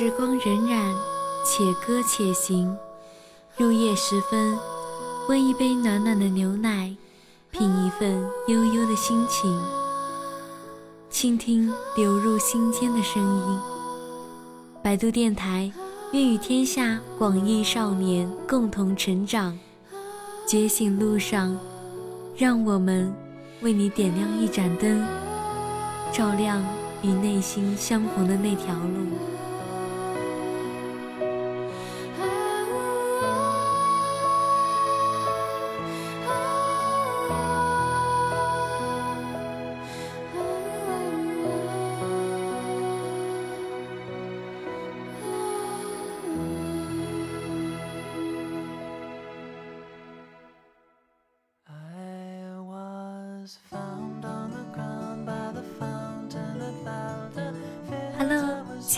时光荏苒，且歌且行。入夜时分，温一杯暖暖的牛奶，品一份悠悠的心情，倾听流入心间的声音。百度电台，愿与天下广义少年共同成长。觉醒路上，让我们为你点亮一盏灯，照亮与内心相逢的那条路。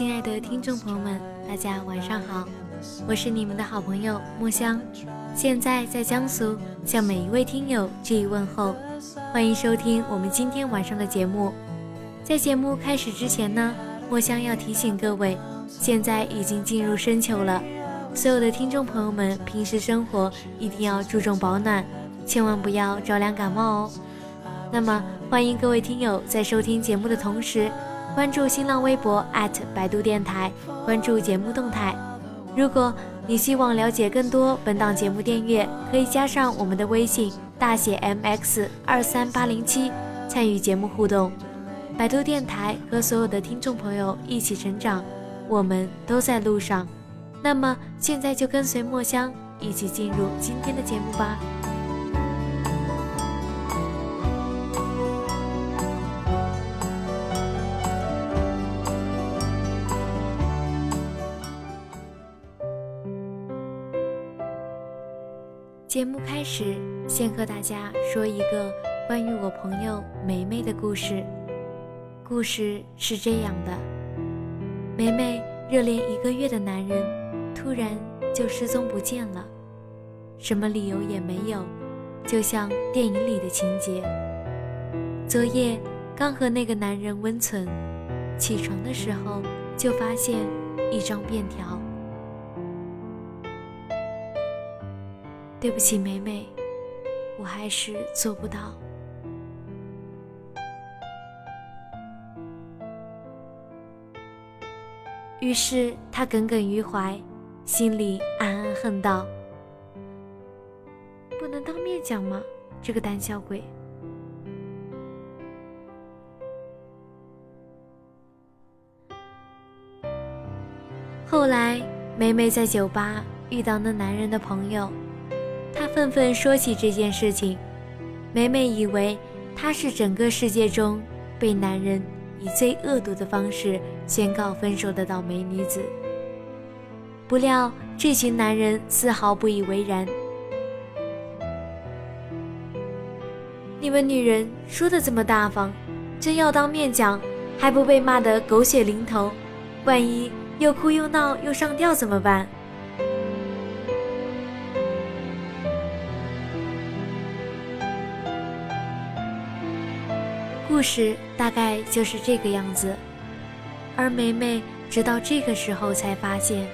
亲爱的听众朋友们，大家晚上好，我是你们的好朋友墨香，现在在江苏向每一位听友致以问候，欢迎收听我们今天晚上的节目。在节目开始之前呢，墨香要提醒各位，现在已经进入深秋了，所有的听众朋友们平时生活一定要注重保暖，千万不要着凉感冒哦。那么，欢迎各位听友在收听节目的同时。关注新浪微博百度电台，关注节目动态。如果你希望了解更多本档节目订阅，可以加上我们的微信大写 MX 二三八零七，参与节目互动。百度电台和所有的听众朋友一起成长，我们都在路上。那么现在就跟随墨香一起进入今天的节目吧。节目开始，先和大家说一个关于我朋友梅梅的故事。故事是这样的：梅梅热恋一个月的男人，突然就失踪不见了，什么理由也没有，就像电影里的情节。昨夜刚和那个男人温存，起床的时候就发现一张便条。对不起，美美，我还是做不到。于是他耿耿于怀，心里暗暗恨道：“不能当面讲吗？这个胆小鬼！”后来，美美在酒吧遇到那男人的朋友。他愤愤说起这件事情，梅梅以为她是整个世界中被男人以最恶毒的方式宣告分手的倒霉女子。不料这群男人丝毫不以为然。你们女人说的这么大方，真要当面讲，还不被骂得狗血淋头？万一又哭又闹又上吊怎么办？故事大概就是这个样子，而梅梅直到这个时候才发现，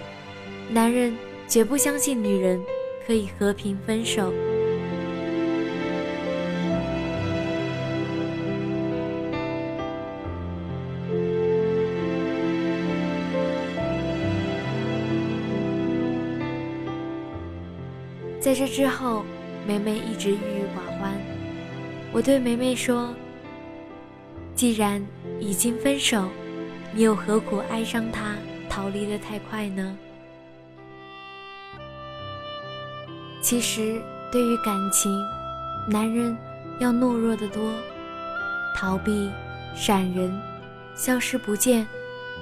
男人绝不相信女人可以和平分手。在这之后，梅梅一直郁郁寡欢。我对梅梅说。既然已经分手，你又何苦哀伤他逃离的太快呢？其实，对于感情，男人要懦弱得多，逃避、闪人、消失不见，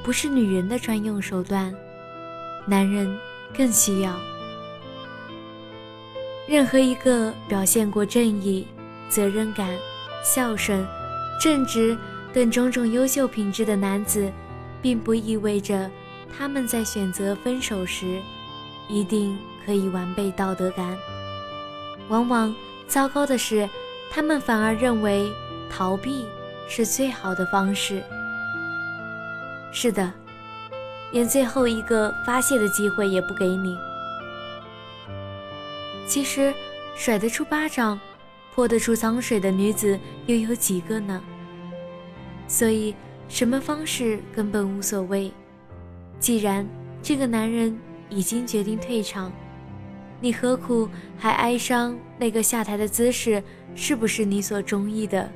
不是女人的专用手段，男人更需要。任何一个表现过正义、责任感、孝顺。正直等种种优秀品质的男子，并不意味着他们在选择分手时一定可以完备道德感。往往糟糕的是，他们反而认为逃避是最好的方式。是的，连最后一个发泄的机会也不给你。其实，甩得出巴掌，泼得出脏水的女子又有几个呢？所以，什么方式根本无所谓。既然这个男人已经决定退场，你何苦还哀伤那个下台的姿势是不是你所中意的？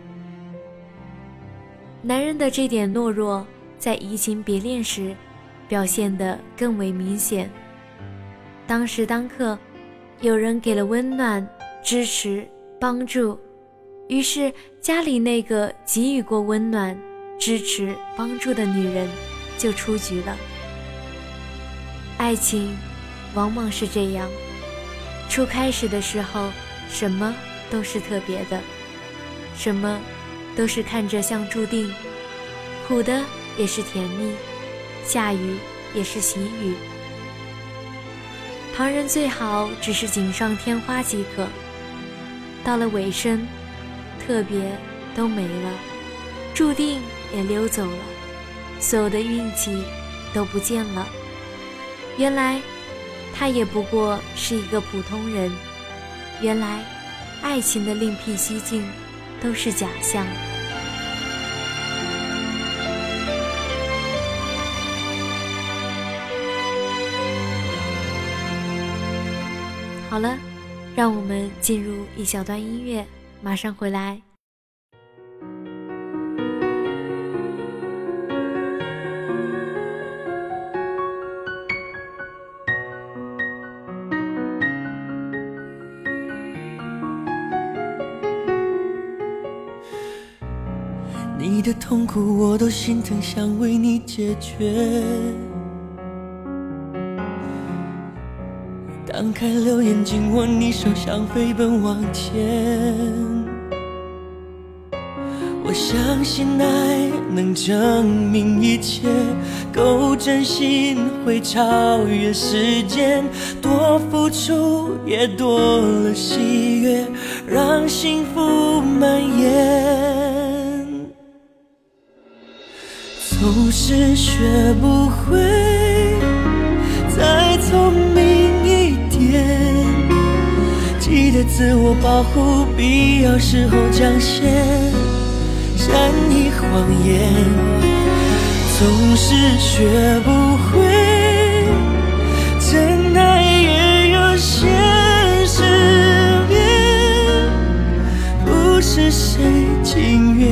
男人的这点懦弱，在移情别恋时，表现得更为明显。当时当刻，有人给了温暖、支持、帮助，于是家里那个给予过温暖、支持、帮助的女人就出局了。爱情，往往是这样。初开始的时候，什么都是特别的，什么都是看着像注定，苦的也是甜蜜，下雨也是喜雨。旁人最好只是锦上添花即可。到了尾声，特别都没了，注定也溜走了，所有的运气都不见了。原来。他也不过是一个普通人。原来，爱情的另辟蹊径都是假象。好了，让我们进入一小段音乐，马上回来。你的痛苦我都心疼，想为你解决。张开留言，紧握你手，想飞奔往前。我相信爱能证明一切，够真心会超越时间，多付出也多了喜悦，让幸福蔓延。总是学不会自我保护，必要时候讲些善意谎言。总是学不会真爱也有现实面，不是谁情愿。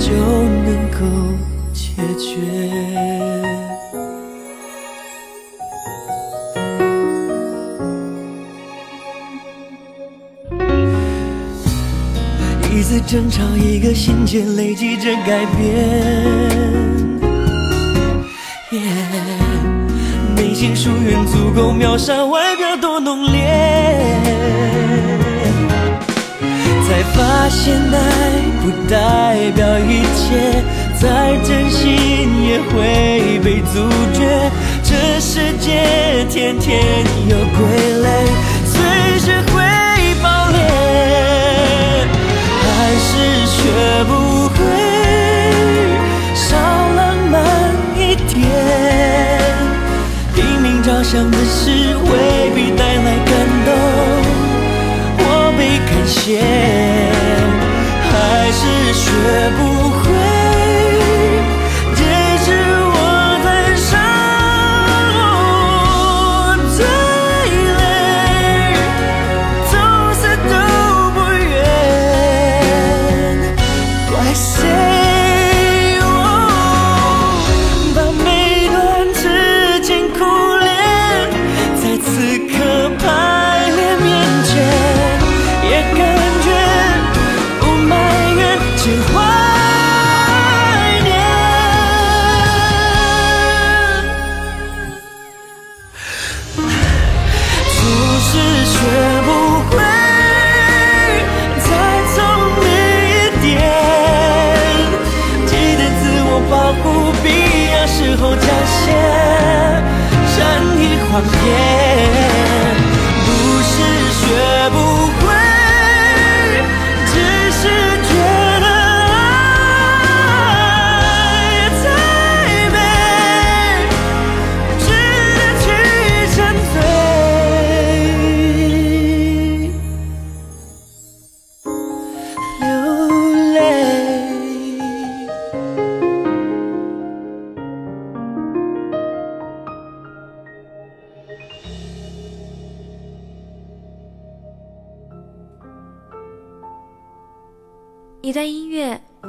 就能够争吵，一个心结，累积着改变。内心疏远足够秒杀外表多浓烈。才发现爱不代表一切，再真心也会被阻绝。这世界天天有傀儡，随时会学不会少浪漫一点。拼命着想的事，未必带来感动。感谢，还是学不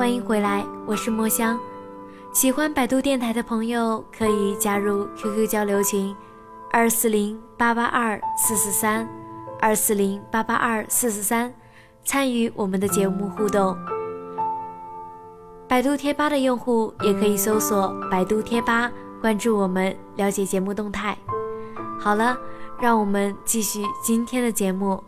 欢迎回来，我是墨香。喜欢百度电台的朋友可以加入 QQ 交流群：二四零八八二四四三，二四零八八二四四三，参与我们的节目互动。百度贴吧的用户也可以搜索百度贴吧，关注我们，了解节目动态。好了，让我们继续今天的节目。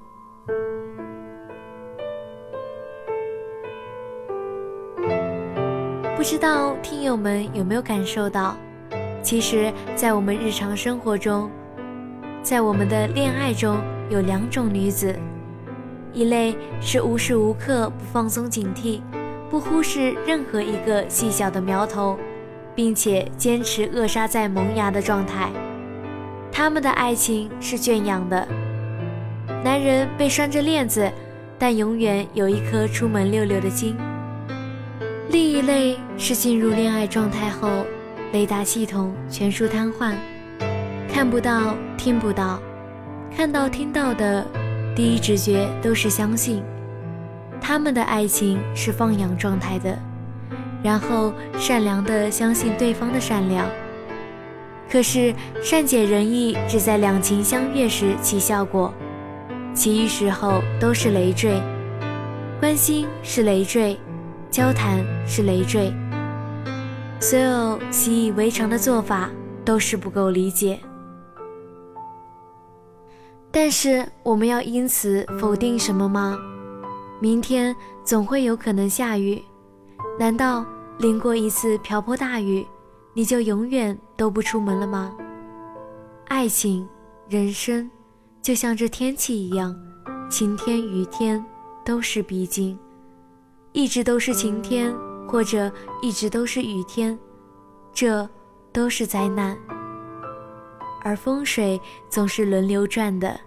不知道听友们有没有感受到，其实，在我们日常生活中，在我们的恋爱中有两种女子，一类是无时无刻不放松警惕，不忽视任何一个细小的苗头，并且坚持扼杀在萌芽的状态。他们的爱情是圈养的，男人被拴着链子，但永远有一颗出门溜溜的心。另一类是进入恋爱状态后，雷达系统全数瘫痪，看不到、听不到，看到、听到的第一直觉都是相信。他们的爱情是放养状态的，然后善良的相信对方的善良。可是善解人意只在两情相悦时起效果，其余时候都是累赘。关心是累赘。交谈是累赘，所有习以为常的做法都是不够理解。但是我们要因此否定什么吗？明天总会有可能下雨，难道淋过一次瓢泼大雨，你就永远都不出门了吗？爱情、人生，就像这天气一样，晴天、雨天都是必经。一直都是晴天，或者一直都是雨天，这都是灾难。而风水总是轮流转的，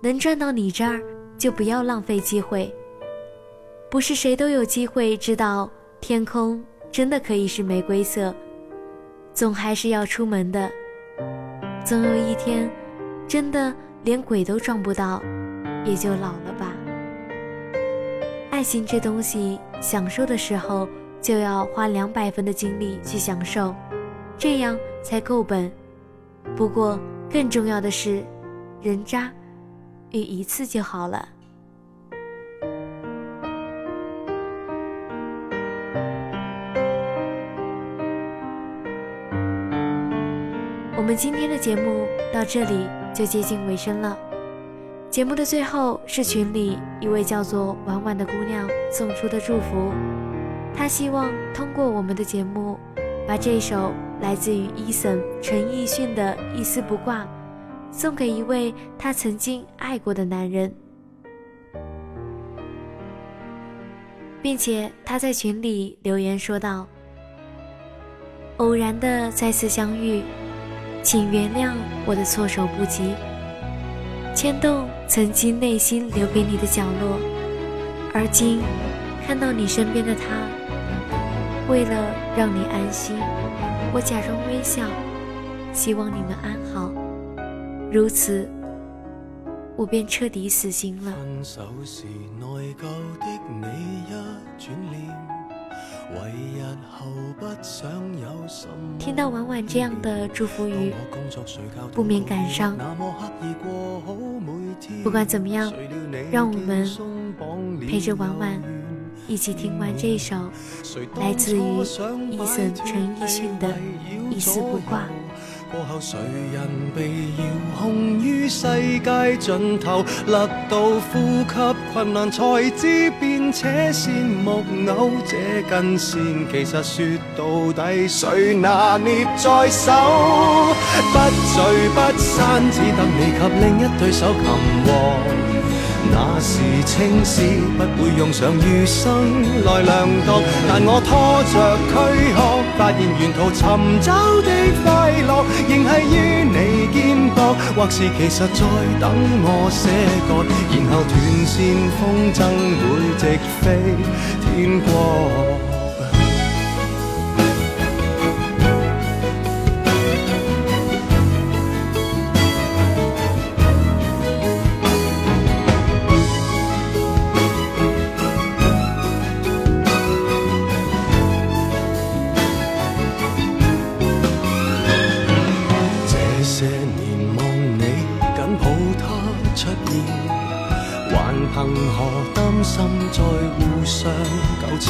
能转到你这儿，就不要浪费机会。不是谁都有机会知道天空真的可以是玫瑰色，总还是要出门的。总有一天，真的连鬼都撞不到，也就老了吧。爱情这东西，享受的时候就要花两百分的精力去享受，这样才够本。不过更重要的是，人渣遇一次就好了。我们今天的节目到这里就接近尾声了。节目的最后是群里一位叫做婉婉的姑娘送出的祝福，她希望通过我们的节目，把这首来自于 Eason 陈奕迅的《一丝不挂》送给一位她曾经爱过的男人，并且她在群里留言说道：“偶然的再次相遇，请原谅我的措手不及。”牵动曾经内心留给你的角落，而今看到你身边的他，为了让你安心，我假装微笑，希望你们安好。如此，我便彻底死心了。分手时内疚的你一转脸听到婉婉这样的祝福语，不免感伤。不管怎么样，让我们陪着婉婉一起听完这首来自于伊森陈奕迅的《一丝不挂》。过后，谁人被遥控于世界尽头，勒到呼吸困难，才知变且线木偶。这根线其实说到底，谁拿捏在手？不聚不散，只等你及另一对手擒获。那时青史不会用上余生来量度，但我拖着躯壳，发现沿途寻找的快乐，仍系于你肩膊，或是其实在等我些个，然后断线风筝会直飞天些年望你紧抱他出现，还凭何担心再互相纠缠？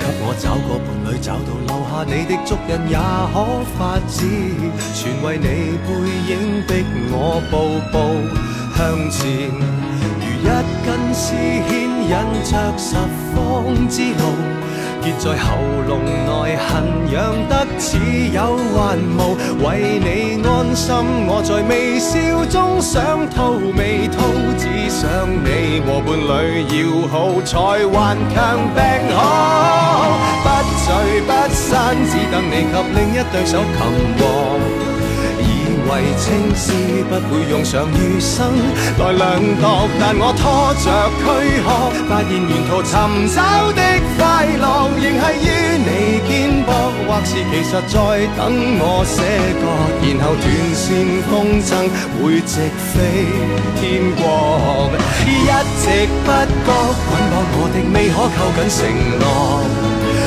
给我找个伴侣，找到留下你的足印也可发指，全为你背影逼我步步向前。如一根丝牵引着十方之路。结在喉咙内，痕痒得似有还无。为你安心，我在微笑中想吐未吐，只想你和伴侣要好，才顽强病好。不聚不散，只等你及另一对手擒获。为青丝不会用上余生来量度，但我拖着躯壳，发现沿途寻找的快乐，仍系于你肩膊，或是其实在等我写歌，然后断线风筝会直飞天国，一直不觉捆绑我的未可扣紧承诺。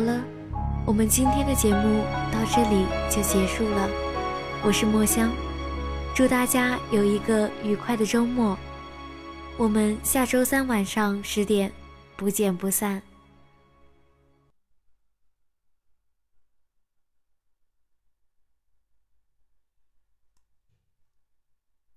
好了，我们今天的节目到这里就结束了。我是墨香，祝大家有一个愉快的周末。我们下周三晚上十点不见不散。